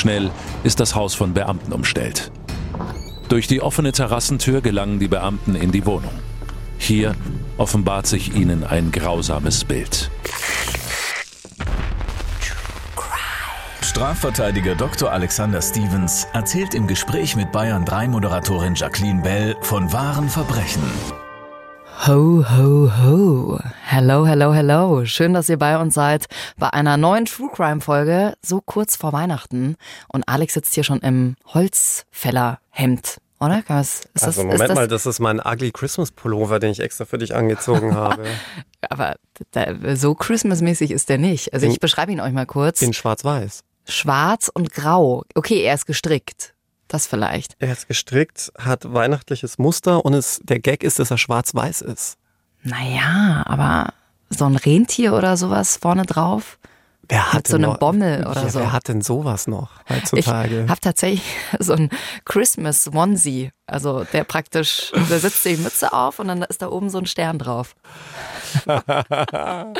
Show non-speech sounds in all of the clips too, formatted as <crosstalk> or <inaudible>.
Schnell ist das Haus von Beamten umstellt. Durch die offene Terrassentür gelangen die Beamten in die Wohnung. Hier offenbart sich ihnen ein grausames Bild. Strafverteidiger Dr. Alexander Stevens erzählt im Gespräch mit Bayern 3 Moderatorin Jacqueline Bell von wahren Verbrechen. Ho, ho, ho. Hello, hello, hello. Schön, dass ihr bei uns seid bei einer neuen True Crime Folge, so kurz vor Weihnachten. Und Alex sitzt hier schon im Holzfällerhemd. Oder? Was, ist also das, Moment das, mal, das ist mein ugly Christmas Pullover, den ich extra für dich angezogen habe. <laughs> Aber so Christmas-mäßig ist der nicht. Also ich beschreibe ihn euch mal kurz. In schwarz-weiß. Schwarz und grau. Okay, er ist gestrickt. Das vielleicht. Er ist gestrickt, hat weihnachtliches Muster und es, der Gag ist, dass er schwarz-weiß ist. Naja, aber so ein Rentier oder sowas vorne drauf. Wer hat so eine Bommel oder ja, so. Wer hat denn sowas noch heutzutage? Ich habe tatsächlich <laughs> so ein Christmas Onesie. Also der praktisch, da sitzt die Mütze auf und dann ist da oben so ein Stern drauf. <laughs>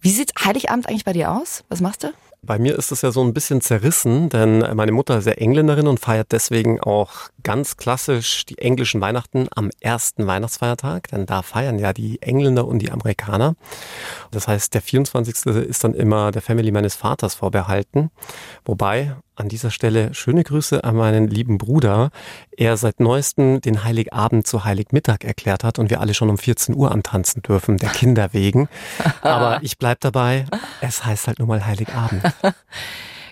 Wie sieht Heiligabend eigentlich bei dir aus? Was machst du? Bei mir ist es ja so ein bisschen zerrissen, denn meine Mutter ist ja Engländerin und feiert deswegen auch ganz klassisch die englischen Weihnachten am ersten Weihnachtsfeiertag, denn da feiern ja die Engländer und die Amerikaner. Das heißt, der 24. ist dann immer der Family meines Vaters vorbehalten, wobei an dieser Stelle schöne Grüße an meinen lieben Bruder. Er seit neuestem den Heiligabend zu Heiligmittag erklärt hat und wir alle schon um 14 Uhr antanzen dürfen, der Kinder wegen. <laughs> Aber ich bleib dabei, es heißt halt nur mal Heiligabend. <laughs>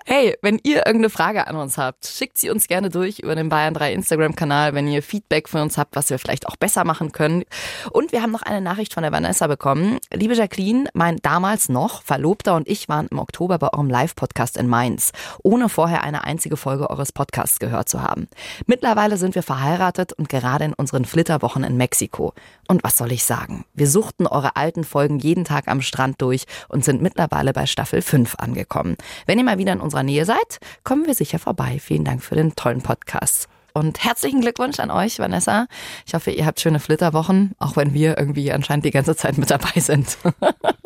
Hey, wenn ihr irgendeine Frage an uns habt, schickt sie uns gerne durch über den Bayern 3 Instagram-Kanal, wenn ihr Feedback von uns habt, was wir vielleicht auch besser machen können. Und wir haben noch eine Nachricht von der Vanessa bekommen. Liebe Jacqueline, mein damals noch Verlobter und ich waren im Oktober bei eurem Live-Podcast in Mainz, ohne vorher eine einzige Folge eures Podcasts gehört zu haben. Mittlerweile sind wir verheiratet und gerade in unseren Flitterwochen in Mexiko. Und was soll ich sagen? Wir suchten eure alten Folgen jeden Tag am Strand durch und sind mittlerweile bei Staffel 5 angekommen. Wenn ihr mal wieder in unserer Nähe seid, kommen wir sicher vorbei. Vielen Dank für den tollen Podcast. Und herzlichen Glückwunsch an euch, Vanessa. Ich hoffe, ihr habt schöne Flitterwochen, auch wenn wir irgendwie anscheinend die ganze Zeit mit dabei sind.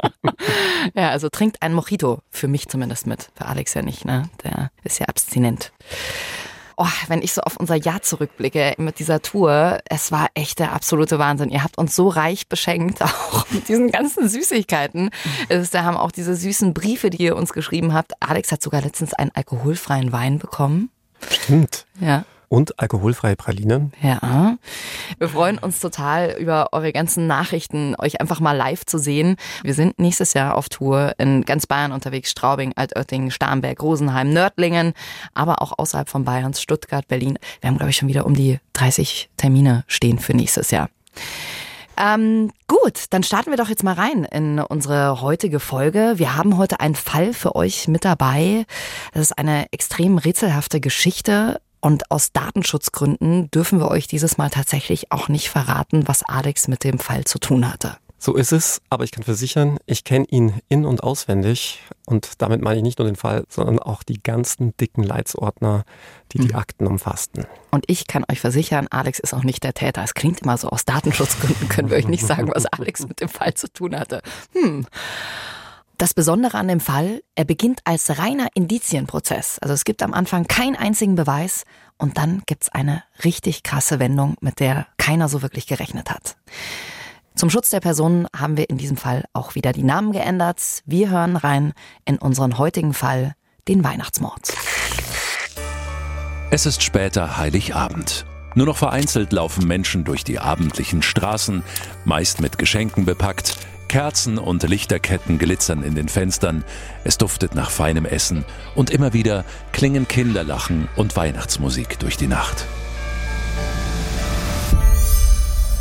<laughs> ja, also trinkt ein Mojito, für mich zumindest mit. Für Alex ja nicht, ne? Der ist ja abstinent. Oh, wenn ich so auf unser Jahr zurückblicke mit dieser Tour, es war echt der absolute Wahnsinn. Ihr habt uns so reich beschenkt, <laughs> auch mit diesen ganzen Süßigkeiten. Es, da haben auch diese süßen Briefe, die ihr uns geschrieben habt. Alex hat sogar letztens einen alkoholfreien Wein bekommen. Stimmt. Ja und alkoholfreie Pralinen. Ja. Wir freuen uns total über eure ganzen Nachrichten, euch einfach mal live zu sehen. Wir sind nächstes Jahr auf Tour in ganz Bayern unterwegs, Straubing, Altötting, Starnberg, Rosenheim, Nördlingen, aber auch außerhalb von Bayerns, Stuttgart, Berlin. Wir haben, glaube ich, schon wieder um die 30 Termine stehen für nächstes Jahr. Ähm, gut, dann starten wir doch jetzt mal rein in unsere heutige Folge. Wir haben heute einen Fall für euch mit dabei. Das ist eine extrem rätselhafte Geschichte. Und aus Datenschutzgründen dürfen wir euch dieses Mal tatsächlich auch nicht verraten, was Alex mit dem Fall zu tun hatte. So ist es, aber ich kann versichern, ich kenne ihn in- und auswendig. Und damit meine ich nicht nur den Fall, sondern auch die ganzen dicken Leitsordner, die die mhm. Akten umfassten. Und ich kann euch versichern, Alex ist auch nicht der Täter. Es klingt immer so, aus Datenschutzgründen können wir euch nicht sagen, was Alex mit dem Fall zu tun hatte. Hm. Das Besondere an dem Fall, er beginnt als reiner Indizienprozess. Also es gibt am Anfang keinen einzigen Beweis und dann gibt's eine richtig krasse Wendung, mit der keiner so wirklich gerechnet hat. Zum Schutz der Personen haben wir in diesem Fall auch wieder die Namen geändert. Wir hören rein in unseren heutigen Fall, den Weihnachtsmord. Es ist später Heiligabend. Nur noch vereinzelt laufen Menschen durch die abendlichen Straßen, meist mit Geschenken bepackt, Kerzen und Lichterketten glitzern in den Fenstern, es duftet nach feinem Essen und immer wieder klingen Kinderlachen und Weihnachtsmusik durch die Nacht.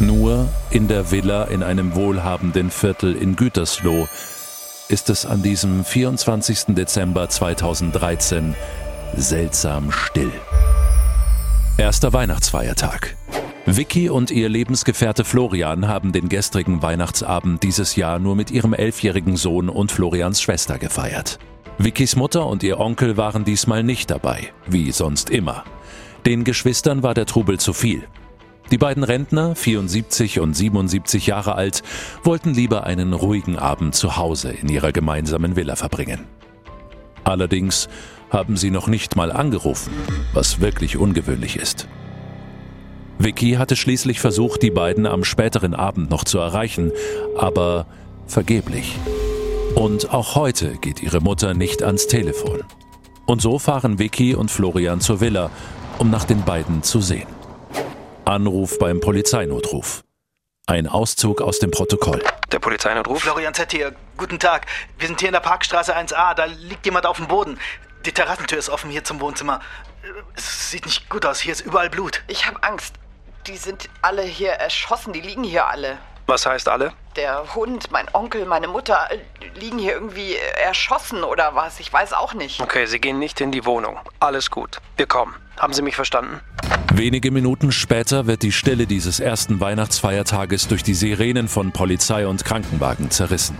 Nur in der Villa in einem wohlhabenden Viertel in Gütersloh ist es an diesem 24. Dezember 2013 seltsam still. Erster Weihnachtsfeiertag. Vicky und ihr Lebensgefährte Florian haben den gestrigen Weihnachtsabend dieses Jahr nur mit ihrem elfjährigen Sohn und Florians Schwester gefeiert. Vickys Mutter und ihr Onkel waren diesmal nicht dabei, wie sonst immer. Den Geschwistern war der Trubel zu viel. Die beiden Rentner, 74 und 77 Jahre alt, wollten lieber einen ruhigen Abend zu Hause in ihrer gemeinsamen Villa verbringen. Allerdings haben sie noch nicht mal angerufen, was wirklich ungewöhnlich ist. Vicky hatte schließlich versucht, die beiden am späteren Abend noch zu erreichen, aber vergeblich. Und auch heute geht ihre Mutter nicht ans Telefon. Und so fahren Vicky und Florian zur Villa, um nach den beiden zu sehen. Anruf beim Polizeinotruf. Ein Auszug aus dem Protokoll. Der Polizeinotruf? Florian Z hier. Guten Tag. Wir sind hier in der Parkstraße 1a. Da liegt jemand auf dem Boden. Die Terrassentür ist offen hier zum Wohnzimmer. Es sieht nicht gut aus. Hier ist überall Blut. Ich habe Angst. Die sind alle hier erschossen. Die liegen hier alle. Was heißt alle? Der Hund, mein Onkel, meine Mutter äh, liegen hier irgendwie erschossen oder was. Ich weiß auch nicht. Okay, Sie gehen nicht in die Wohnung. Alles gut. Wir kommen. Haben Sie mich verstanden? Wenige Minuten später wird die Stille dieses ersten Weihnachtsfeiertages durch die Sirenen von Polizei und Krankenwagen zerrissen.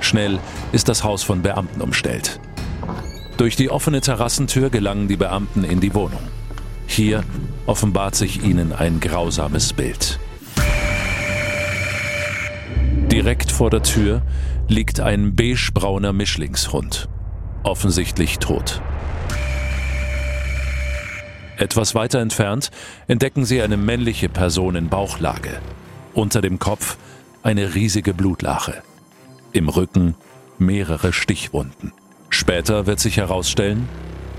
Schnell ist das Haus von Beamten umstellt. Durch die offene Terrassentür gelangen die Beamten in die Wohnung. Hier offenbart sich ihnen ein grausames Bild. Direkt vor der Tür liegt ein beigebrauner Mischlingshund, offensichtlich tot. Etwas weiter entfernt entdecken sie eine männliche Person in Bauchlage. Unter dem Kopf eine riesige Blutlache. Im Rücken mehrere Stichwunden. Später wird sich herausstellen,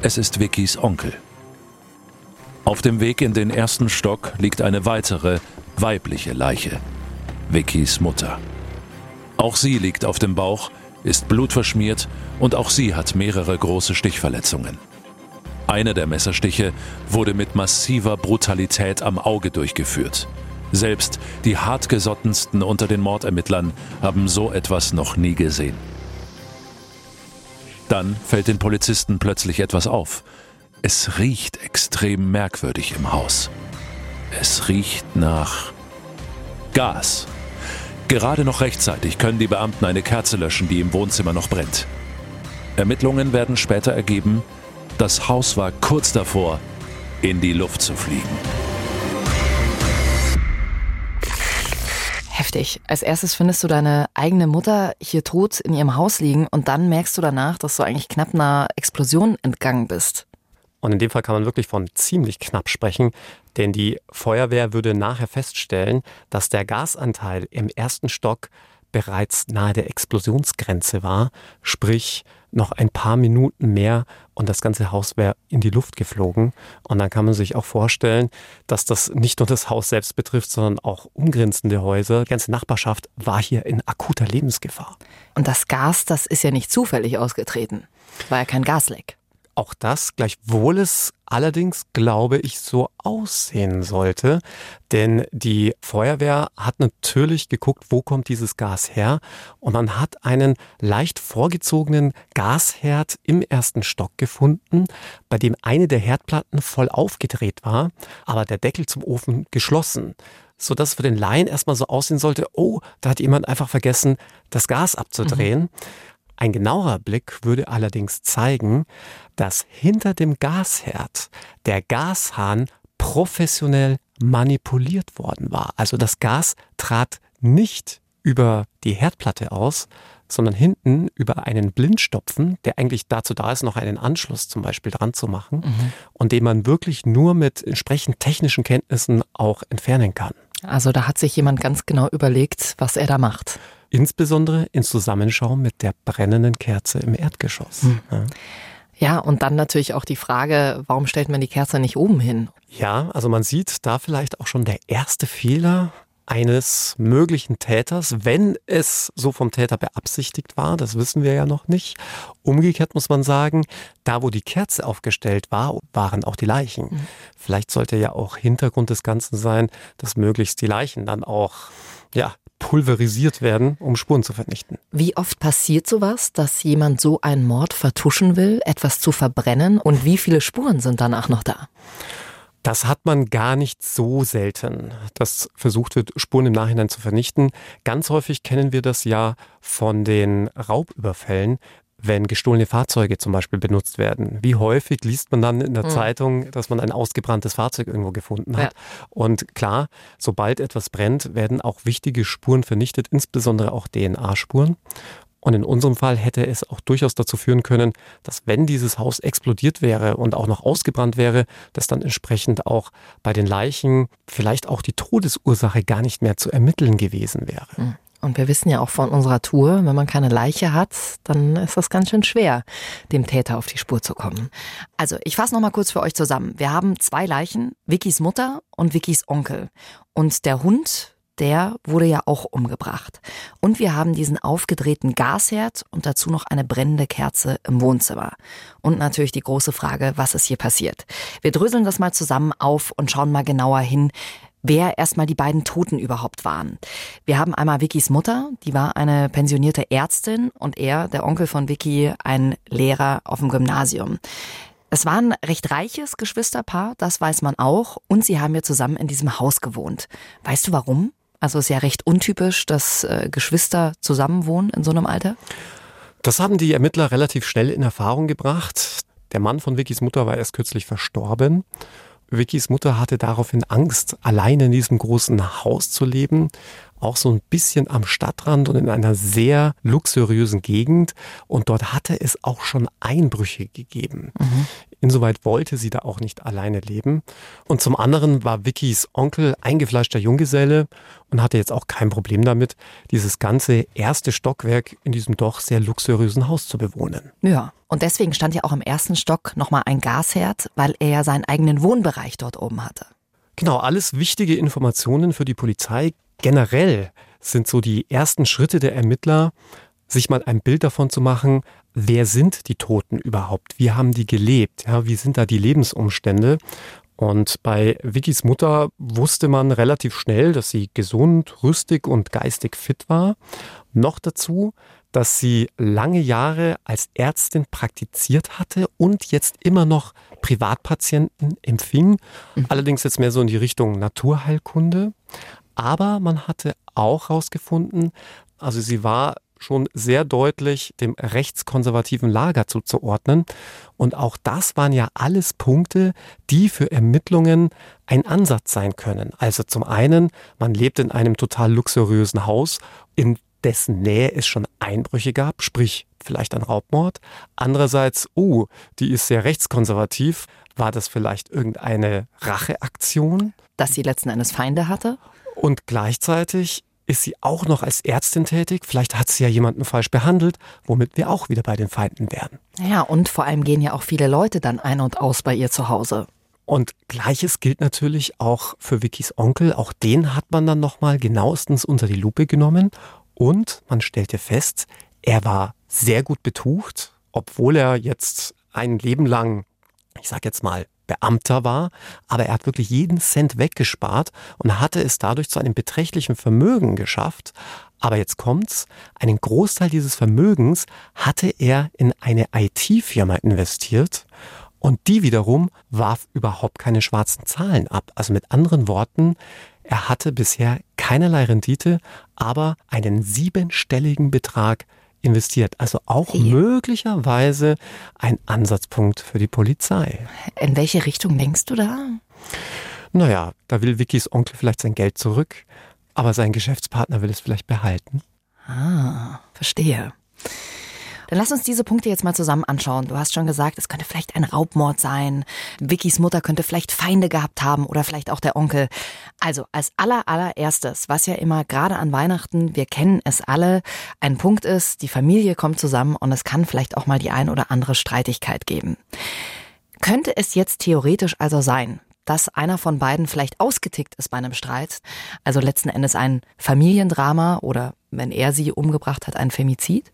es ist Vickys Onkel. Auf dem Weg in den ersten Stock liegt eine weitere, weibliche Leiche. Vickys Mutter. Auch sie liegt auf dem Bauch, ist blutverschmiert und auch sie hat mehrere große Stichverletzungen. Einer der Messerstiche wurde mit massiver Brutalität am Auge durchgeführt. Selbst die hartgesottensten unter den Mordermittlern haben so etwas noch nie gesehen. Dann fällt den Polizisten plötzlich etwas auf. Es riecht extrem merkwürdig im Haus. Es riecht nach Gas. Gerade noch rechtzeitig können die Beamten eine Kerze löschen, die im Wohnzimmer noch brennt. Ermittlungen werden später ergeben, das Haus war kurz davor, in die Luft zu fliegen. Heftig. Als erstes findest du deine eigene Mutter hier tot in ihrem Haus liegen und dann merkst du danach, dass du eigentlich knapp einer Explosion entgangen bist. Und in dem Fall kann man wirklich von ziemlich knapp sprechen, denn die Feuerwehr würde nachher feststellen, dass der Gasanteil im ersten Stock bereits nahe der Explosionsgrenze war, sprich noch ein paar Minuten mehr und das ganze Haus wäre in die Luft geflogen. Und dann kann man sich auch vorstellen, dass das nicht nur das Haus selbst betrifft, sondern auch umgrenzende Häuser. Die ganze Nachbarschaft war hier in akuter Lebensgefahr. Und das Gas, das ist ja nicht zufällig ausgetreten. War ja kein Gasleck. Auch das, gleichwohl es allerdings, glaube ich, so aussehen sollte. Denn die Feuerwehr hat natürlich geguckt, wo kommt dieses Gas her. Und man hat einen leicht vorgezogenen Gasherd im ersten Stock gefunden, bei dem eine der Herdplatten voll aufgedreht war, aber der Deckel zum Ofen geschlossen so dass für den Laien erstmal so aussehen sollte, oh, da hat jemand einfach vergessen, das Gas abzudrehen. Mhm. Ein genauerer Blick würde allerdings zeigen, dass hinter dem Gasherd der Gashahn professionell manipuliert worden war. Also das Gas trat nicht über die Herdplatte aus, sondern hinten über einen Blindstopfen, der eigentlich dazu da ist, noch einen Anschluss zum Beispiel dran zu machen mhm. und den man wirklich nur mit entsprechend technischen Kenntnissen auch entfernen kann. Also da hat sich jemand ganz genau überlegt, was er da macht. Insbesondere in Zusammenschau mit der brennenden Kerze im Erdgeschoss. Hm. Ja. Ja, und dann natürlich auch die Frage, warum stellt man die Kerze nicht oben hin? Ja, also man sieht da vielleicht auch schon der erste Fehler eines möglichen Täters, wenn es so vom Täter beabsichtigt war, das wissen wir ja noch nicht. Umgekehrt muss man sagen, da wo die Kerze aufgestellt war, waren auch die Leichen. Mhm. Vielleicht sollte ja auch Hintergrund des Ganzen sein, dass möglichst die Leichen dann auch ja, pulverisiert werden, um Spuren zu vernichten. Wie oft passiert sowas, dass jemand so einen Mord vertuschen will, etwas zu verbrennen und wie viele Spuren sind danach noch da? Das hat man gar nicht so selten, dass versucht wird, Spuren im Nachhinein zu vernichten. Ganz häufig kennen wir das ja von den Raubüberfällen, wenn gestohlene Fahrzeuge zum Beispiel benutzt werden. Wie häufig liest man dann in der mhm. Zeitung, dass man ein ausgebranntes Fahrzeug irgendwo gefunden hat? Ja. Und klar, sobald etwas brennt, werden auch wichtige Spuren vernichtet, insbesondere auch DNA-Spuren. Und in unserem Fall hätte es auch durchaus dazu führen können, dass wenn dieses Haus explodiert wäre und auch noch ausgebrannt wäre, dass dann entsprechend auch bei den Leichen vielleicht auch die Todesursache gar nicht mehr zu ermitteln gewesen wäre. Hm. Und wir wissen ja auch von unserer Tour, wenn man keine Leiche hat, dann ist das ganz schön schwer, dem Täter auf die Spur zu kommen. Also, ich fasse nochmal kurz für euch zusammen. Wir haben zwei Leichen, Vickys Mutter und Vickys Onkel. Und der Hund, der wurde ja auch umgebracht. Und wir haben diesen aufgedrehten Gasherd und dazu noch eine brennende Kerze im Wohnzimmer. Und natürlich die große Frage, was ist hier passiert? Wir dröseln das mal zusammen auf und schauen mal genauer hin, wer erstmal die beiden Toten überhaupt waren. Wir haben einmal Vickys Mutter, die war eine pensionierte Ärztin und er, der Onkel von Vicky, ein Lehrer auf dem Gymnasium. Es war ein recht reiches Geschwisterpaar, das weiß man auch, und sie haben ja zusammen in diesem Haus gewohnt. Weißt du warum? Also ist ja recht untypisch, dass äh, Geschwister zusammenwohnen in so einem Alter. Das haben die Ermittler relativ schnell in Erfahrung gebracht. Der Mann von Vickys Mutter war erst kürzlich verstorben. Vickys Mutter hatte daraufhin Angst, alleine in diesem großen Haus zu leben, auch so ein bisschen am Stadtrand und in einer sehr luxuriösen Gegend. Und dort hatte es auch schon Einbrüche gegeben. Mhm. Insoweit wollte sie da auch nicht alleine leben. Und zum anderen war Vickys Onkel eingefleischter Junggeselle und hatte jetzt auch kein Problem damit, dieses ganze erste Stockwerk in diesem doch sehr luxuriösen Haus zu bewohnen. Ja, und deswegen stand ja auch im ersten Stock nochmal ein Gasherd, weil er ja seinen eigenen Wohnbereich dort oben hatte. Genau, alles wichtige Informationen für die Polizei. Generell sind so die ersten Schritte der Ermittler, sich mal ein Bild davon zu machen, wer sind die Toten überhaupt? Wie haben die gelebt? Ja, wie sind da die Lebensumstände? Und bei Vickys Mutter wusste man relativ schnell, dass sie gesund, rüstig und geistig fit war. Noch dazu, dass sie lange Jahre als Ärztin praktiziert hatte und jetzt immer noch Privatpatienten empfing. Mhm. Allerdings jetzt mehr so in die Richtung Naturheilkunde. Aber man hatte auch herausgefunden, also sie war schon sehr deutlich dem rechtskonservativen Lager zuzuordnen. Und auch das waren ja alles Punkte, die für Ermittlungen ein Ansatz sein können. Also zum einen, man lebt in einem total luxuriösen Haus, in dessen Nähe es schon Einbrüche gab, sprich vielleicht ein Raubmord. Andererseits, oh, die ist sehr rechtskonservativ. War das vielleicht irgendeine Racheaktion? Dass sie letzten Endes Feinde hatte? Und gleichzeitig ist sie auch noch als Ärztin tätig. Vielleicht hat sie ja jemanden falsch behandelt, womit wir auch wieder bei den Feinden werden. Ja, und vor allem gehen ja auch viele Leute dann ein und aus bei ihr zu Hause. Und gleiches gilt natürlich auch für Vickys Onkel. Auch den hat man dann nochmal genauestens unter die Lupe genommen. Und man stellte fest, er war sehr gut betucht, obwohl er jetzt ein Leben lang, ich sag jetzt mal, Beamter war, aber er hat wirklich jeden Cent weggespart und hatte es dadurch zu einem beträchtlichen Vermögen geschafft. Aber jetzt kommt's, einen Großteil dieses Vermögens hatte er in eine IT-Firma investiert und die wiederum warf überhaupt keine schwarzen Zahlen ab. Also mit anderen Worten, er hatte bisher keinerlei Rendite, aber einen siebenstelligen Betrag investiert. Also auch ja. möglicherweise ein Ansatzpunkt für die Polizei. In welche Richtung denkst du da? Naja, da will Vickys Onkel vielleicht sein Geld zurück, aber sein Geschäftspartner will es vielleicht behalten. Ah, verstehe. Dann lass uns diese Punkte jetzt mal zusammen anschauen. Du hast schon gesagt, es könnte vielleicht ein Raubmord sein. Vickys Mutter könnte vielleicht Feinde gehabt haben oder vielleicht auch der Onkel. Also als aller allererstes, was ja immer gerade an Weihnachten, wir kennen es alle, ein Punkt ist, die Familie kommt zusammen und es kann vielleicht auch mal die ein oder andere Streitigkeit geben. Könnte es jetzt theoretisch also sein, dass einer von beiden vielleicht ausgetickt ist bei einem Streit, also letzten Endes ein Familiendrama oder wenn er sie umgebracht hat, ein Femizid?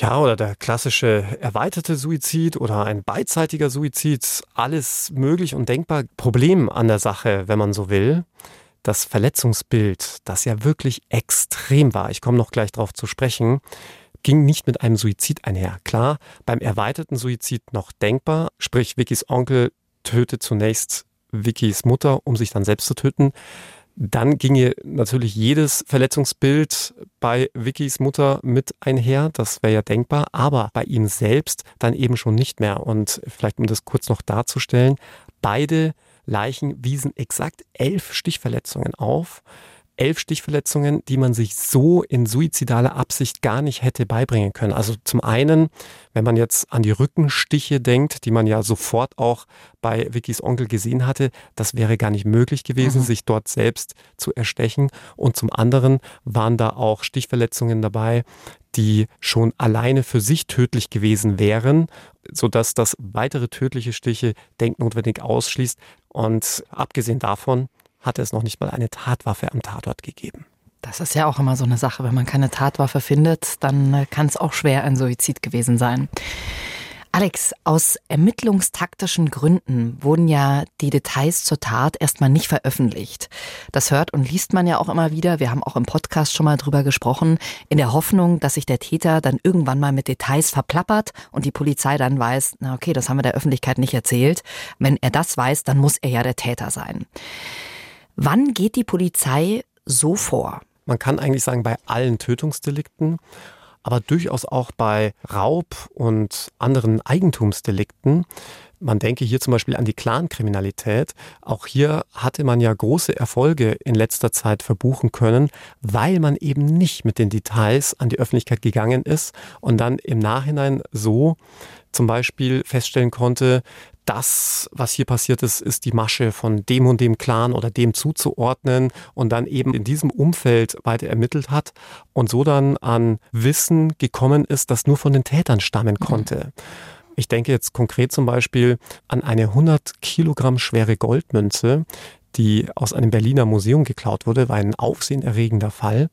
Ja, oder der klassische erweiterte Suizid oder ein beidseitiger Suizid, alles möglich und denkbar. Problem an der Sache, wenn man so will. das Verletzungsbild, das ja wirklich extrem war, ich komme noch gleich darauf zu sprechen, ging nicht mit einem Suizid einher. Klar, beim erweiterten Suizid noch denkbar, sprich Vickys Onkel tötet zunächst Vickys Mutter, um sich dann selbst zu töten. Dann ginge natürlich jedes Verletzungsbild bei Vickys Mutter mit einher. Das wäre ja denkbar. Aber bei ihm selbst dann eben schon nicht mehr. Und vielleicht um das kurz noch darzustellen, beide Leichen wiesen exakt elf Stichverletzungen auf elf Stichverletzungen, die man sich so in suizidaler Absicht gar nicht hätte beibringen können. Also zum einen, wenn man jetzt an die Rückenstiche denkt, die man ja sofort auch bei Vickys Onkel gesehen hatte, das wäre gar nicht möglich gewesen, mhm. sich dort selbst zu erstechen. Und zum anderen waren da auch Stichverletzungen dabei, die schon alleine für sich tödlich gewesen wären, sodass das weitere tödliche Stiche denknotwendig ausschließt. Und abgesehen davon hatte es noch nicht mal eine Tatwaffe am Tatort gegeben. Das ist ja auch immer so eine Sache. Wenn man keine Tatwaffe findet, dann äh, kann es auch schwer ein Suizid gewesen sein. Alex, aus ermittlungstaktischen Gründen wurden ja die Details zur Tat erstmal nicht veröffentlicht. Das hört und liest man ja auch immer wieder. Wir haben auch im Podcast schon mal drüber gesprochen, in der Hoffnung, dass sich der Täter dann irgendwann mal mit Details verplappert und die Polizei dann weiß, na okay, das haben wir der Öffentlichkeit nicht erzählt. Wenn er das weiß, dann muss er ja der Täter sein. Wann geht die Polizei so vor? Man kann eigentlich sagen, bei allen Tötungsdelikten, aber durchaus auch bei Raub und anderen Eigentumsdelikten. Man denke hier zum Beispiel an die Clankriminalität. Auch hier hatte man ja große Erfolge in letzter Zeit verbuchen können, weil man eben nicht mit den Details an die Öffentlichkeit gegangen ist und dann im Nachhinein so zum Beispiel feststellen konnte, das, was hier passiert ist, ist die Masche von dem und dem Clan oder dem zuzuordnen und dann eben in diesem Umfeld weiter ermittelt hat und so dann an Wissen gekommen ist, das nur von den Tätern stammen mhm. konnte. Ich denke jetzt konkret zum Beispiel an eine 100 Kilogramm schwere Goldmünze, die aus einem Berliner Museum geklaut wurde, war ein aufsehenerregender Fall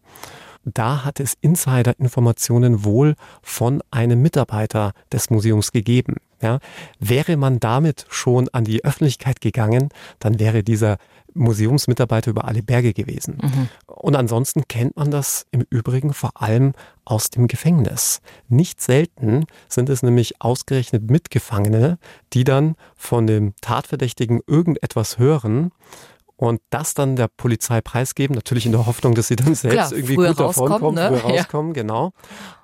da hat es Insider-Informationen wohl von einem Mitarbeiter des Museums gegeben. Ja, wäre man damit schon an die Öffentlichkeit gegangen, dann wäre dieser Museumsmitarbeiter über alle Berge gewesen. Mhm. Und ansonsten kennt man das im Übrigen vor allem aus dem Gefängnis. Nicht selten sind es nämlich ausgerechnet Mitgefangene, die dann von dem Tatverdächtigen irgendetwas hören und das dann der Polizei preisgeben, natürlich in der Hoffnung, dass sie dann selbst Klar, irgendwie gut davon kommen, ne? früher <laughs> rauskommen, ja. genau.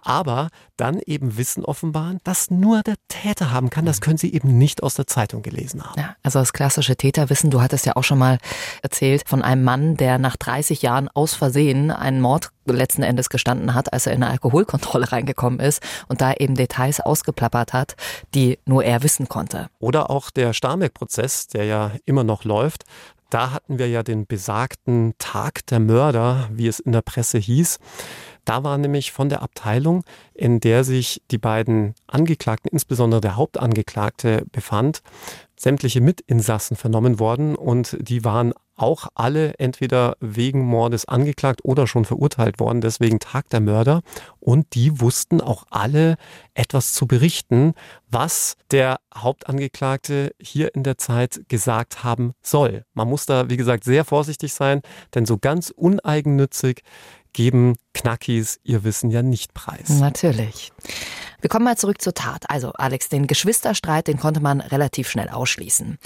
Aber dann eben Wissen offenbaren, das nur der Täter haben kann, das können sie eben nicht aus der Zeitung gelesen haben. Ja, also das klassische Täterwissen, du hattest ja auch schon mal erzählt von einem Mann, der nach 30 Jahren aus Versehen einen Mord letzten Endes gestanden hat, als er in eine Alkoholkontrolle reingekommen ist und da eben Details ausgeplappert hat, die nur er wissen konnte. Oder auch der Starnberg-Prozess, der ja immer noch läuft, da hatten wir ja den besagten Tag der Mörder, wie es in der Presse hieß. Da war nämlich von der Abteilung, in der sich die beiden Angeklagten, insbesondere der Hauptangeklagte, befand, sämtliche Mitinsassen vernommen worden und die waren auch alle entweder wegen Mordes angeklagt oder schon verurteilt worden, deswegen Tag der Mörder. Und die wussten auch alle etwas zu berichten, was der Hauptangeklagte hier in der Zeit gesagt haben soll. Man muss da, wie gesagt, sehr vorsichtig sein, denn so ganz uneigennützig geben Knackis ihr Wissen ja nicht preis. Natürlich. Wir kommen mal zurück zur Tat. Also, Alex, den Geschwisterstreit, den konnte man relativ schnell ausschließen.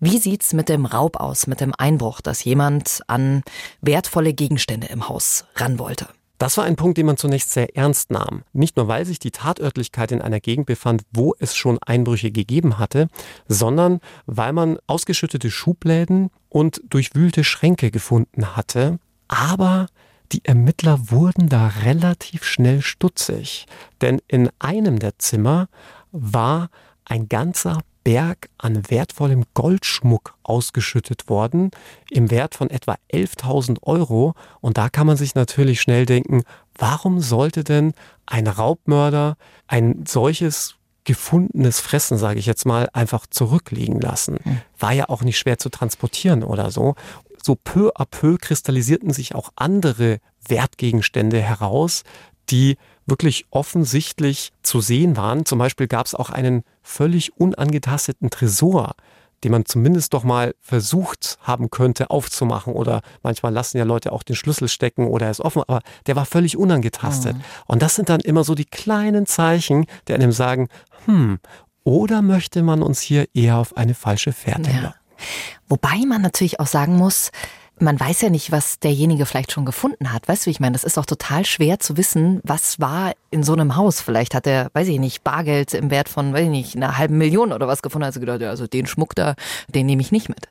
Wie sieht's mit dem Raub aus, mit dem Einbruch, dass jemand an wertvolle Gegenstände im Haus ran wollte? Das war ein Punkt, den man zunächst sehr ernst nahm. Nicht nur, weil sich die Tatörtlichkeit in einer Gegend befand, wo es schon Einbrüche gegeben hatte, sondern weil man ausgeschüttete Schubläden und durchwühlte Schränke gefunden hatte. Aber die Ermittler wurden da relativ schnell stutzig, denn in einem der Zimmer war ein ganzer Berg an wertvollem Goldschmuck ausgeschüttet worden, im Wert von etwa 11.000 Euro. Und da kann man sich natürlich schnell denken, warum sollte denn ein Raubmörder ein solches gefundenes Fressen, sage ich jetzt mal, einfach zurückliegen lassen. Hm. War ja auch nicht schwer zu transportieren oder so so peu à peu kristallisierten sich auch andere Wertgegenstände heraus, die wirklich offensichtlich zu sehen waren. Zum Beispiel gab es auch einen völlig unangetasteten Tresor, den man zumindest doch mal versucht haben könnte aufzumachen. Oder manchmal lassen ja Leute auch den Schlüssel stecken oder er ist offen, aber der war völlig unangetastet. Mhm. Und das sind dann immer so die kleinen Zeichen, die einem sagen, hm, oder möchte man uns hier eher auf eine falsche Fährte ja. Wobei man natürlich auch sagen muss, man weiß ja nicht, was derjenige vielleicht schon gefunden hat. Weißt du, ich meine, das ist doch total schwer zu wissen, was war in so einem Haus. Vielleicht hat er, weiß ich nicht, Bargeld im Wert von, weiß ich nicht, einer halben Million oder was gefunden. Also gedacht, ja, also den Schmuck da, den nehme ich nicht mit.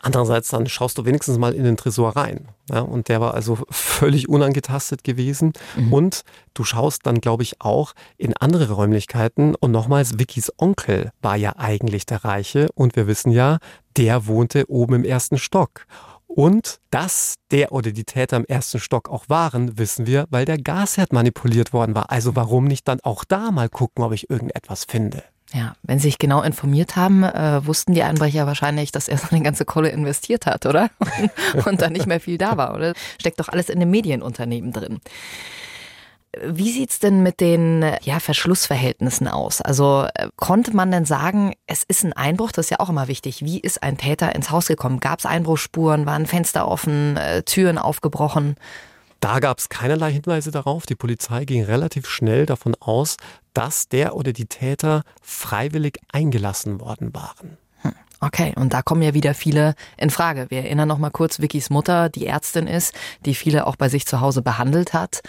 Andererseits dann schaust du wenigstens mal in den Tresor rein. Ja, und der war also völlig unangetastet gewesen. Mhm. Und du schaust dann, glaube ich, auch in andere Räumlichkeiten. Und nochmals, Vickys Onkel war ja eigentlich der Reiche. Und wir wissen ja, der wohnte oben im ersten Stock. Und dass der oder die Täter im ersten Stock auch waren, wissen wir, weil der Gasherd manipuliert worden war. Also warum nicht dann auch da mal gucken, ob ich irgendetwas finde? Ja, wenn sie sich genau informiert haben, äh, wussten die Einbrecher wahrscheinlich, dass er seine ganze Kohle investiert hat, oder? <laughs> Und dann nicht mehr viel da war, oder? Steckt doch alles in dem Medienunternehmen drin. Wie sieht's denn mit den ja, Verschlussverhältnissen aus? Also äh, konnte man denn sagen, es ist ein Einbruch? Das ist ja auch immer wichtig. Wie ist ein Täter ins Haus gekommen? Gab es Einbruchsspuren? Waren Fenster offen? Äh, Türen aufgebrochen? Da gab es keinerlei Hinweise darauf. Die Polizei ging relativ schnell davon aus, dass der oder die Täter freiwillig eingelassen worden waren. Okay, und da kommen ja wieder viele in Frage. Wir erinnern noch mal kurz Vickys Mutter, die Ärztin ist, die viele auch bei sich zu Hause behandelt hat,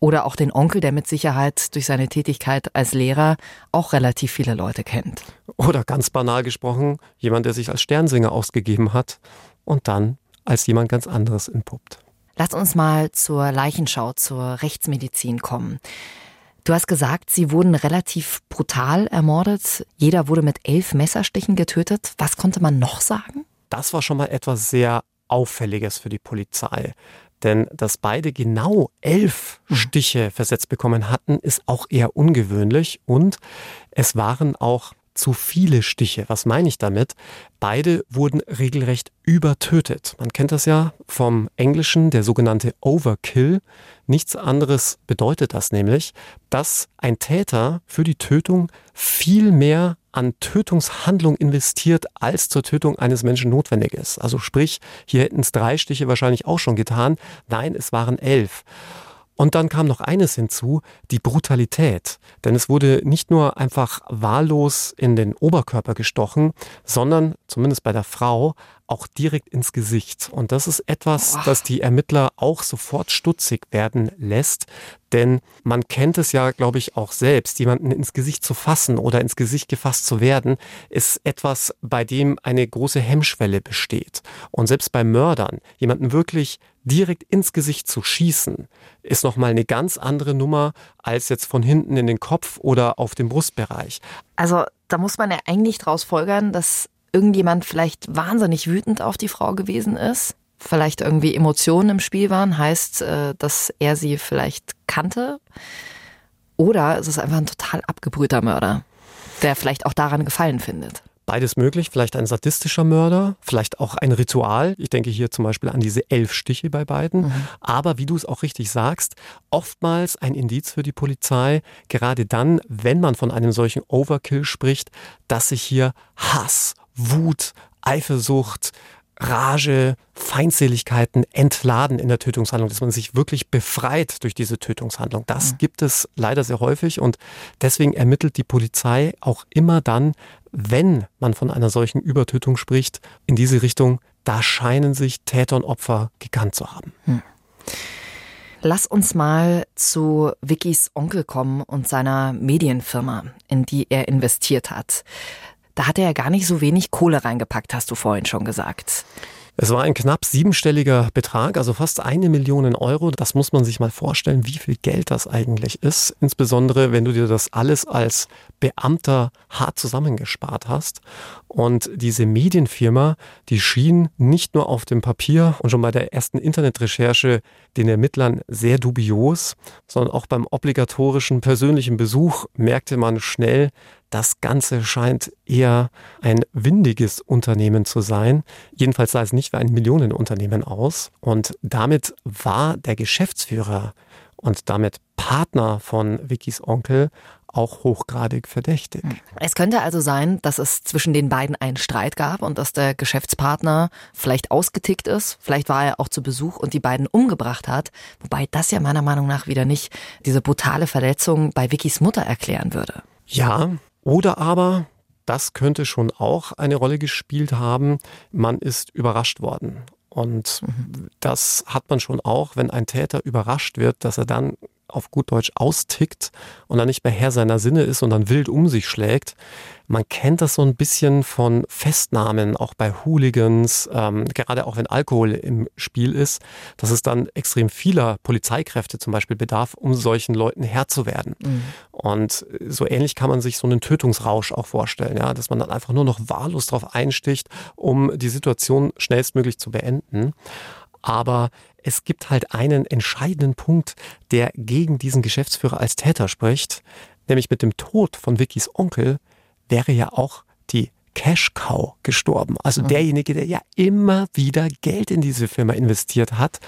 oder auch den Onkel, der mit Sicherheit durch seine Tätigkeit als Lehrer auch relativ viele Leute kennt. Oder ganz banal gesprochen, jemand, der sich als Sternsinger ausgegeben hat und dann als jemand ganz anderes entpuppt. Lass uns mal zur Leichenschau, zur Rechtsmedizin kommen. Du hast gesagt, sie wurden relativ brutal ermordet. Jeder wurde mit elf Messerstichen getötet. Was konnte man noch sagen? Das war schon mal etwas sehr Auffälliges für die Polizei. Denn dass beide genau elf hm. Stiche versetzt bekommen hatten, ist auch eher ungewöhnlich. Und es waren auch zu viele Stiche. Was meine ich damit? Beide wurden regelrecht übertötet. Man kennt das ja vom Englischen, der sogenannte Overkill. Nichts anderes bedeutet das nämlich, dass ein Täter für die Tötung viel mehr an Tötungshandlung investiert, als zur Tötung eines Menschen notwendig ist. Also sprich, hier hätten es drei Stiche wahrscheinlich auch schon getan. Nein, es waren elf. Und dann kam noch eines hinzu, die Brutalität. Denn es wurde nicht nur einfach wahllos in den Oberkörper gestochen, sondern, zumindest bei der Frau, auch direkt ins Gesicht. Und das ist etwas, das die Ermittler auch sofort stutzig werden lässt. Denn man kennt es ja, glaube ich, auch selbst. Jemanden ins Gesicht zu fassen oder ins Gesicht gefasst zu werden, ist etwas, bei dem eine große Hemmschwelle besteht. Und selbst bei Mördern, jemanden wirklich direkt ins Gesicht zu schießen, ist nochmal eine ganz andere Nummer als jetzt von hinten in den Kopf oder auf dem Brustbereich. Also da muss man ja eigentlich daraus folgern, dass irgendjemand vielleicht wahnsinnig wütend auf die Frau gewesen ist, vielleicht irgendwie Emotionen im Spiel waren, heißt, äh, dass er sie vielleicht kannte. Oder es ist einfach ein total abgebrühter Mörder, der vielleicht auch daran Gefallen findet. Beides möglich, vielleicht ein sadistischer Mörder, vielleicht auch ein Ritual. Ich denke hier zum Beispiel an diese elf Stiche bei beiden. Mhm. Aber wie du es auch richtig sagst, oftmals ein Indiz für die Polizei, gerade dann, wenn man von einem solchen Overkill spricht, dass sich hier Hass, Wut, Eifersucht, Rage, Feindseligkeiten entladen in der Tötungshandlung, dass man sich wirklich befreit durch diese Tötungshandlung. Das mhm. gibt es leider sehr häufig und deswegen ermittelt die Polizei auch immer dann, wenn man von einer solchen Übertötung spricht, in diese Richtung, da scheinen sich Täter und Opfer gekannt zu haben. Hm. Lass uns mal zu Vickys Onkel kommen und seiner Medienfirma, in die er investiert hat. Da hat er ja gar nicht so wenig Kohle reingepackt, hast du vorhin schon gesagt. Es war ein knapp siebenstelliger Betrag, also fast eine Million Euro. Das muss man sich mal vorstellen, wie viel Geld das eigentlich ist. Insbesondere, wenn du dir das alles als Beamter hart zusammengespart hast. Und diese Medienfirma, die schien nicht nur auf dem Papier und schon bei der ersten Internetrecherche den Ermittlern sehr dubios, sondern auch beim obligatorischen persönlichen Besuch merkte man schnell, das Ganze scheint eher ein windiges Unternehmen zu sein. Jedenfalls sah es nicht wie ein Millionenunternehmen aus. Und damit war der Geschäftsführer und damit Partner von Vickys Onkel auch hochgradig verdächtig. Es könnte also sein, dass es zwischen den beiden einen Streit gab und dass der Geschäftspartner vielleicht ausgetickt ist, vielleicht war er auch zu Besuch und die beiden umgebracht hat, wobei das ja meiner Meinung nach wieder nicht diese brutale Verletzung bei Vickys Mutter erklären würde. Ja, oder aber das könnte schon auch eine Rolle gespielt haben. Man ist überrascht worden. Und das hat man schon auch, wenn ein Täter überrascht wird, dass er dann auf gut Deutsch austickt und dann nicht mehr Herr seiner Sinne ist und dann wild um sich schlägt. Man kennt das so ein bisschen von Festnahmen, auch bei Hooligans, ähm, gerade auch wenn Alkohol im Spiel ist, dass es dann extrem vieler Polizeikräfte zum Beispiel bedarf, um solchen Leuten Herr zu werden. Mhm. Und so ähnlich kann man sich so einen Tötungsrausch auch vorstellen, ja, dass man dann einfach nur noch wahllos darauf einsticht, um die Situation schnellstmöglich zu beenden. Aber es gibt halt einen entscheidenden Punkt, der gegen diesen Geschäftsführer als Täter spricht, nämlich mit dem Tod von Vickys Onkel wäre ja auch die Cash Cow gestorben. Also mhm. derjenige, der ja immer wieder Geld in diese Firma investiert hat.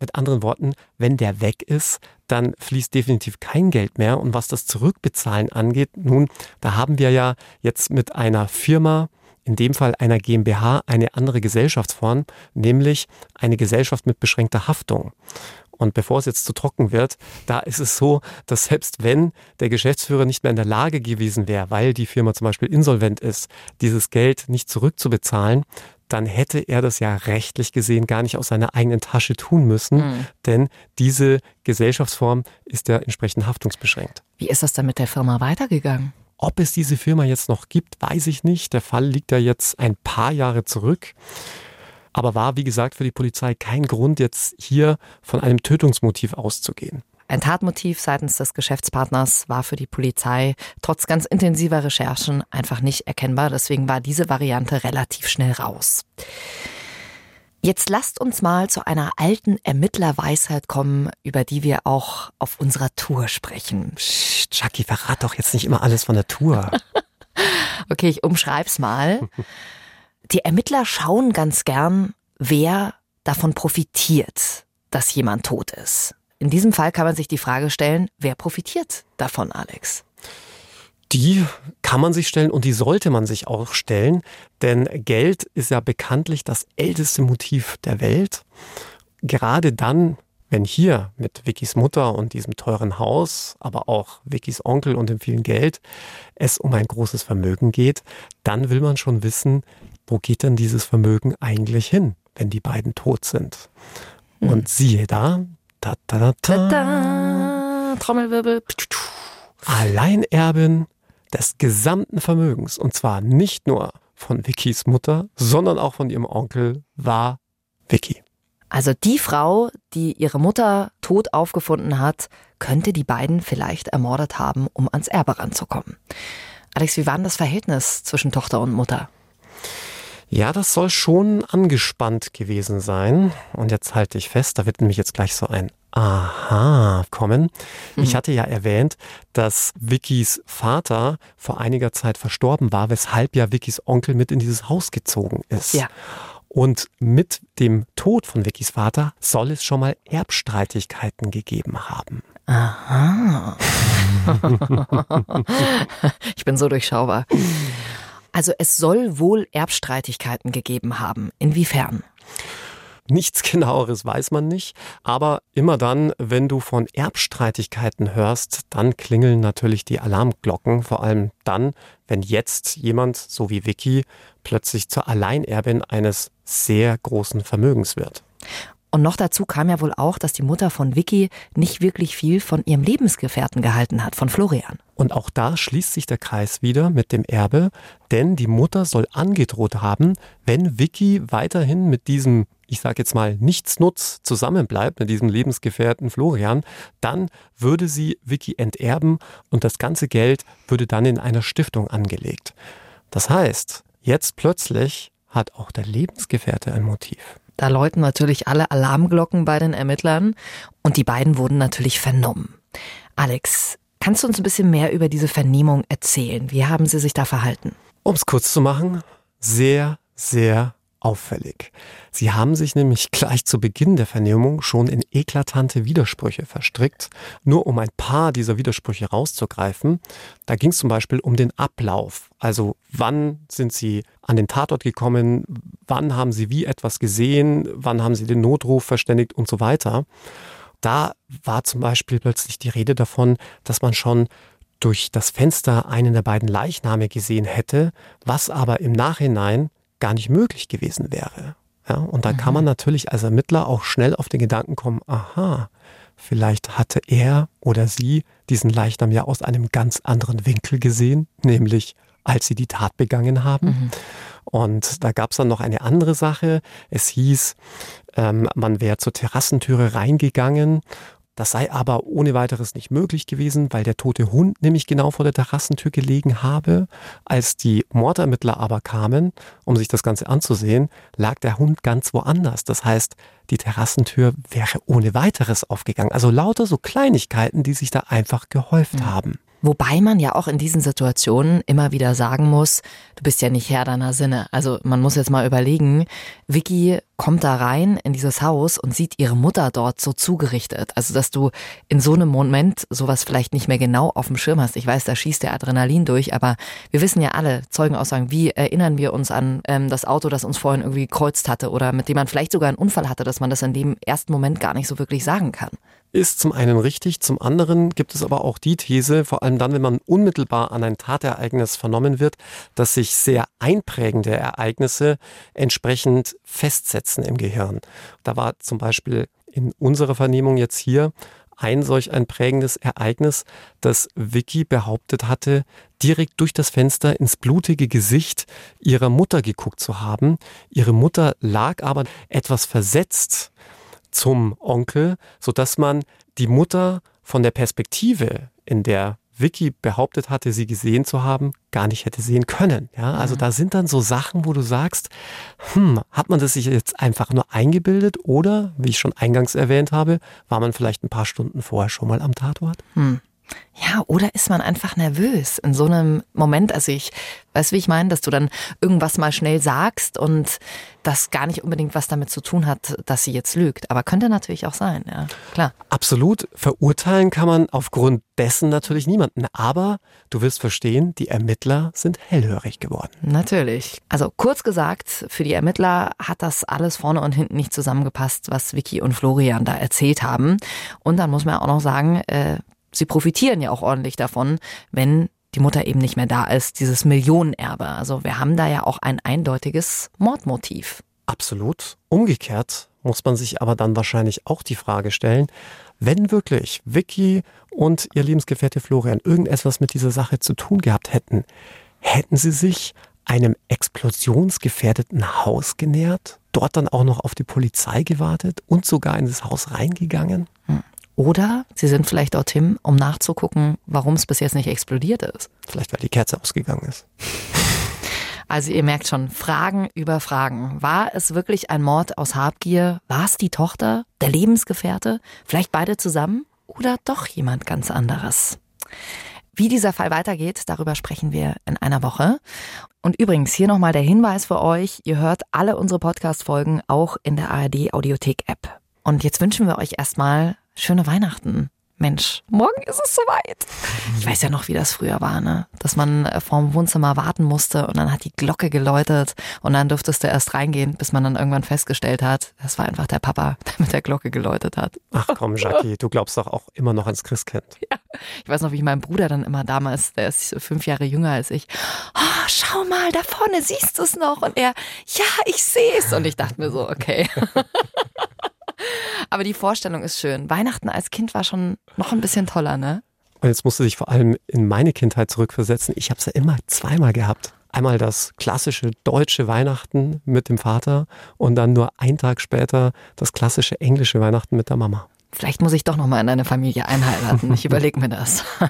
Mit anderen Worten, wenn der weg ist, dann fließt definitiv kein Geld mehr. Und was das Zurückbezahlen angeht, nun, da haben wir ja jetzt mit einer Firma, in dem Fall einer GmbH eine andere Gesellschaftsform, nämlich eine Gesellschaft mit beschränkter Haftung. Und bevor es jetzt zu trocken wird, da ist es so, dass selbst wenn der Geschäftsführer nicht mehr in der Lage gewesen wäre, weil die Firma zum Beispiel insolvent ist, dieses Geld nicht zurückzubezahlen, dann hätte er das ja rechtlich gesehen gar nicht aus seiner eigenen Tasche tun müssen, mhm. denn diese Gesellschaftsform ist ja entsprechend haftungsbeschränkt. Wie ist das dann mit der Firma weitergegangen? Ob es diese Firma jetzt noch gibt, weiß ich nicht. Der Fall liegt ja jetzt ein paar Jahre zurück. Aber war, wie gesagt, für die Polizei kein Grund, jetzt hier von einem Tötungsmotiv auszugehen. Ein Tatmotiv seitens des Geschäftspartners war für die Polizei trotz ganz intensiver Recherchen einfach nicht erkennbar. Deswegen war diese Variante relativ schnell raus. Jetzt lasst uns mal zu einer alten Ermittlerweisheit kommen, über die wir auch auf unserer Tour sprechen. Psst, Chucky, verrat doch jetzt nicht immer alles von der Tour. <laughs> okay, ich umschreib's mal. <laughs> Die Ermittler schauen ganz gern, wer davon profitiert, dass jemand tot ist. In diesem Fall kann man sich die Frage stellen, wer profitiert davon, Alex? Die kann man sich stellen und die sollte man sich auch stellen, denn Geld ist ja bekanntlich das älteste Motiv der Welt. Gerade dann, wenn hier mit Vickys Mutter und diesem teuren Haus, aber auch Vickys Onkel und dem vielen Geld es um ein großes Vermögen geht, dann will man schon wissen, wo geht denn dieses Vermögen eigentlich hin, wenn die beiden tot sind. Und siehe da, da, da, da, da. da Trommelwirbel. Alleinerbin des gesamten Vermögens, und zwar nicht nur von Vickys Mutter, sondern auch von ihrem Onkel, war Vicky. Also die Frau, die ihre Mutter tot aufgefunden hat, könnte die beiden vielleicht ermordet haben, um ans Erbe ranzukommen. Alex, wie war denn das Verhältnis zwischen Tochter und Mutter? Ja, das soll schon angespannt gewesen sein. Und jetzt halte ich fest, da wird nämlich jetzt gleich so ein Aha kommen. Mhm. Ich hatte ja erwähnt, dass Vickys Vater vor einiger Zeit verstorben war, weshalb ja Vickys Onkel mit in dieses Haus gezogen ist. Ja. Und mit dem Tod von Vickys Vater soll es schon mal Erbstreitigkeiten gegeben haben. Aha. <laughs> ich bin so durchschaubar. Also es soll wohl Erbstreitigkeiten gegeben haben. Inwiefern? Nichts <laughs> genaueres weiß man nicht, aber immer dann, wenn du von Erbstreitigkeiten hörst, dann klingeln natürlich die Alarmglocken, vor allem dann, wenn jetzt jemand, so wie Vicky, plötzlich zur Alleinerbin eines sehr großen Vermögens wird. Und noch dazu kam ja wohl auch, dass die Mutter von Vicky nicht wirklich viel von ihrem Lebensgefährten gehalten hat, von Florian. Und auch da schließt sich der Kreis wieder mit dem Erbe, denn die Mutter soll angedroht haben, wenn Vicky weiterhin mit diesem, ich sage jetzt mal, Nichtsnutz zusammenbleibt, mit diesem Lebensgefährten Florian, dann würde sie Vicky enterben und das ganze Geld würde dann in einer Stiftung angelegt. Das heißt, jetzt plötzlich hat auch der Lebensgefährte ein Motiv. Da läuten natürlich alle Alarmglocken bei den Ermittlern und die beiden wurden natürlich vernommen. Alex, kannst du uns ein bisschen mehr über diese Vernehmung erzählen? Wie haben sie sich da verhalten? Um es kurz zu machen, sehr, sehr auffällig. Sie haben sich nämlich gleich zu Beginn der Vernehmung schon in eklatante Widersprüche verstrickt. Nur um ein paar dieser Widersprüche rauszugreifen, da ging es zum Beispiel um den Ablauf. Also wann sind Sie an den Tatort gekommen, wann haben Sie wie etwas gesehen, wann haben Sie den Notruf verständigt und so weiter. Da war zum Beispiel plötzlich die Rede davon, dass man schon durch das Fenster einen der beiden Leichname gesehen hätte, was aber im Nachhinein gar nicht möglich gewesen wäre. Ja, und da mhm. kann man natürlich als Ermittler auch schnell auf den Gedanken kommen, aha, vielleicht hatte er oder sie diesen Leichnam ja aus einem ganz anderen Winkel gesehen, nämlich als sie die Tat begangen haben. Mhm. Und da gab es dann noch eine andere Sache. Es hieß, ähm, man wäre zur Terrassentüre reingegangen das sei aber ohne weiteres nicht möglich gewesen, weil der tote Hund nämlich genau vor der Terrassentür gelegen habe. Als die Mordermittler aber kamen, um sich das Ganze anzusehen, lag der Hund ganz woanders. Das heißt, die Terrassentür wäre ohne weiteres aufgegangen. Also lauter so Kleinigkeiten, die sich da einfach gehäuft mhm. haben. Wobei man ja auch in diesen Situationen immer wieder sagen muss, du bist ja nicht Herr deiner Sinne. Also man muss jetzt mal überlegen, Vicky kommt da rein in dieses Haus und sieht ihre Mutter dort so zugerichtet. Also dass du in so einem Moment sowas vielleicht nicht mehr genau auf dem Schirm hast. Ich weiß, da schießt der Adrenalin durch, aber wir wissen ja alle, Zeugenaussagen, wie erinnern wir uns an ähm, das Auto, das uns vorhin irgendwie gekreuzt hatte oder mit dem man vielleicht sogar einen Unfall hatte, dass man das in dem ersten Moment gar nicht so wirklich sagen kann ist zum einen richtig, zum anderen gibt es aber auch die These, vor allem dann, wenn man unmittelbar an ein Tatereignis vernommen wird, dass sich sehr einprägende Ereignisse entsprechend festsetzen im Gehirn. Da war zum Beispiel in unserer Vernehmung jetzt hier ein solch ein prägendes Ereignis, dass Vicky behauptet hatte, direkt durch das Fenster ins blutige Gesicht ihrer Mutter geguckt zu haben. Ihre Mutter lag aber etwas versetzt zum Onkel, sodass man die Mutter von der Perspektive, in der Vicky behauptet hatte, sie gesehen zu haben, gar nicht hätte sehen können. Ja, also mhm. da sind dann so Sachen, wo du sagst, hm, hat man das sich jetzt einfach nur eingebildet oder, wie ich schon eingangs erwähnt habe, war man vielleicht ein paar Stunden vorher schon mal am Tatort? Hm. Ja, oder ist man einfach nervös in so einem Moment? Also ich weiß, wie ich meine, dass du dann irgendwas mal schnell sagst und das gar nicht unbedingt was damit zu tun hat, dass sie jetzt lügt. Aber könnte natürlich auch sein, ja, klar. Absolut. Verurteilen kann man aufgrund dessen natürlich niemanden. Aber du wirst verstehen, die Ermittler sind hellhörig geworden. Natürlich. Also kurz gesagt, für die Ermittler hat das alles vorne und hinten nicht zusammengepasst, was Vicky und Florian da erzählt haben. Und dann muss man auch noch sagen, äh, sie profitieren ja auch ordentlich davon, wenn die Mutter eben nicht mehr da ist, dieses Millionenerbe. Also wir haben da ja auch ein eindeutiges Mordmotiv. Absolut. Umgekehrt muss man sich aber dann wahrscheinlich auch die Frage stellen, wenn wirklich Vicky und ihr Lebensgefährte Florian irgendetwas mit dieser Sache zu tun gehabt hätten, hätten sie sich einem explosionsgefährdeten Haus genähert, dort dann auch noch auf die Polizei gewartet und sogar in das Haus reingegangen? Hm. Oder sie sind vielleicht dorthin, um nachzugucken, warum es bis jetzt nicht explodiert ist. Vielleicht weil die Kerze ausgegangen ist. <laughs> Also ihr merkt schon, Fragen über Fragen. War es wirklich ein Mord aus Habgier? War es die Tochter, der Lebensgefährte? Vielleicht beide zusammen? Oder doch jemand ganz anderes? Wie dieser Fall weitergeht, darüber sprechen wir in einer Woche. Und übrigens hier nochmal der Hinweis für euch, ihr hört alle unsere Podcast-Folgen auch in der ARD Audiothek App. Und jetzt wünschen wir euch erstmal schöne Weihnachten. Mensch, morgen ist es soweit. Ich weiß ja noch, wie das früher war, ne? Dass man äh, vorm Wohnzimmer warten musste und dann hat die Glocke geläutet und dann durftest du erst reingehen, bis man dann irgendwann festgestellt hat, das war einfach der Papa, <laughs> der mit der Glocke geläutet hat. Ach komm, Jackie, du glaubst doch auch immer noch ans Christkind. <laughs> Ja. Ich weiß noch, wie mein Bruder dann immer damals, der ist fünf Jahre jünger als ich, oh, schau mal, da vorne siehst du es noch. Und er, ja, ich sehe es. Und ich dachte mir so, okay. <laughs> Aber die Vorstellung ist schön. Weihnachten als Kind war schon noch ein bisschen toller, ne? Und jetzt musst du dich vor allem in meine Kindheit zurückversetzen. Ich habe es ja immer zweimal gehabt. Einmal das klassische deutsche Weihnachten mit dem Vater und dann nur einen Tag später das klassische englische Weihnachten mit der Mama. Vielleicht muss ich doch noch mal in deine Familie einheiraten. Ich überlege mir das. <laughs>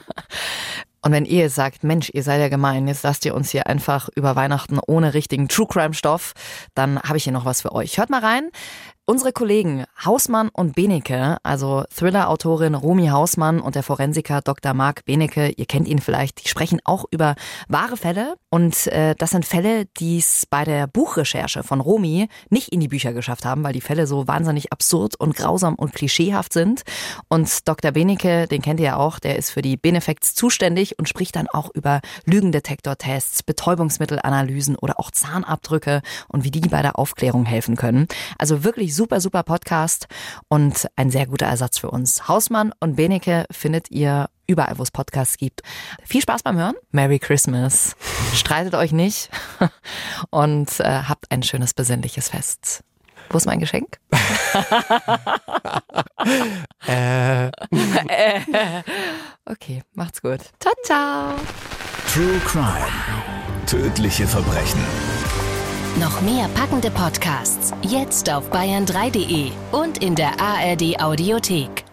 Und wenn ihr sagt, Mensch, ihr seid ja gemein, jetzt lasst ihr uns hier einfach über Weihnachten ohne richtigen True Crime Stoff, dann habe ich hier noch was für euch. Hört mal rein. Unsere Kollegen Hausmann und Benecke, also Thriller-Autorin Romy Hausmann und der Forensiker Dr. Marc Benecke, ihr kennt ihn vielleicht, die sprechen auch über wahre Fälle. Und äh, das sind Fälle, die es bei der Buchrecherche von Romy nicht in die Bücher geschafft haben, weil die Fälle so wahnsinnig absurd und grausam und klischeehaft sind. Und Dr. Benecke, den kennt ihr ja auch, der ist für die Benefacts zuständig und spricht dann auch über Lügendetektortests, Betäubungsmittelanalysen oder auch Zahnabdrücke und wie die bei der Aufklärung helfen können. Also wirklich super, super Podcast und ein sehr guter Ersatz für uns. Hausmann und Benecke findet ihr überall, wo es Podcasts gibt. Viel Spaß beim Hören. Merry Christmas. Streitet euch nicht <laughs> und äh, habt ein schönes, besinnliches Fest. Wo ist mein Geschenk? <laughs> Äh, <laughs> Okay, macht's gut. Ciao, ciao. True Crime. Tödliche Verbrechen. Noch mehr packende Podcasts jetzt auf bayern3.de und in der ARD Audiothek.